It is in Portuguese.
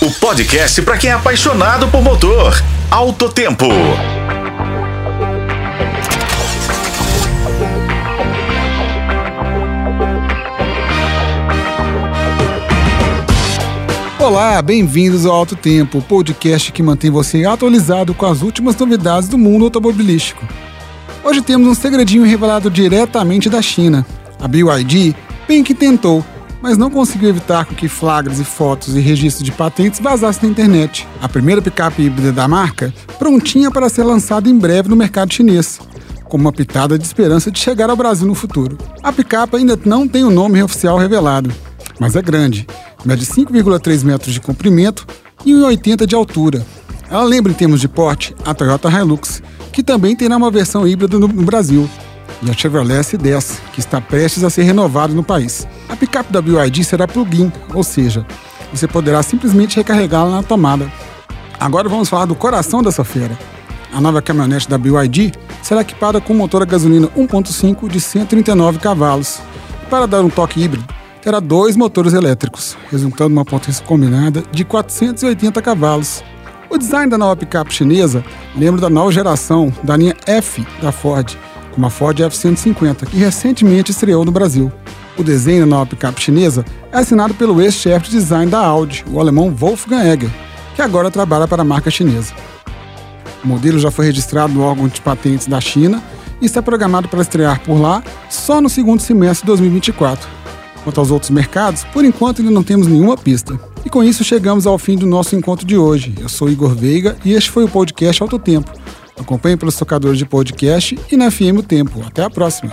o podcast para quem é apaixonado por motor. Alto Tempo. Olá, bem-vindos ao Alto Tempo, podcast que mantém você atualizado com as últimas novidades do mundo automobilístico. Hoje temos um segredinho revelado diretamente da China. A BYD bem que tentou, mas não conseguiu evitar que flagras e fotos e registros de patentes vazassem na internet. A primeira picape híbrida da marca, prontinha para ser lançada em breve no mercado chinês, com uma pitada de esperança de chegar ao Brasil no futuro. A picape ainda não tem o nome oficial revelado, mas é grande mede 5,3 metros de comprimento e 1,80 de altura. Ela lembra em termos de porte a Toyota Hilux, que também terá uma versão híbrida no, Brasil, e a Chevrolet S10, que está prestes a ser renovado no país. Picape da BYD será plug-in, ou seja, você poderá simplesmente recarregá-la na tomada. Agora vamos falar do coração dessa feira. A nova caminhonete da BYD será equipada com motor a gasolina 1.5 de 139 cavalos. Para dar um toque híbrido, terá dois motores elétricos, resultando uma potência combinada de 480 cavalos. O design da nova picape chinesa lembra da nova geração da linha F da Ford, como a Ford F-150, que recentemente estreou no Brasil. O desenho nova picape chinesa é assinado pelo ex-chefe de design da Audi, o alemão Wolfgang Egger, que agora trabalha para a marca chinesa. O modelo já foi registrado no órgão de patentes da China e está programado para estrear por lá só no segundo semestre de 2024. Quanto aos outros mercados, por enquanto ainda não temos nenhuma pista. E com isso chegamos ao fim do nosso encontro de hoje. Eu sou Igor Veiga e este foi o podcast Alto Tempo. Acompanhe pelos tocadores de podcast e na FM o Tempo. Até a próxima!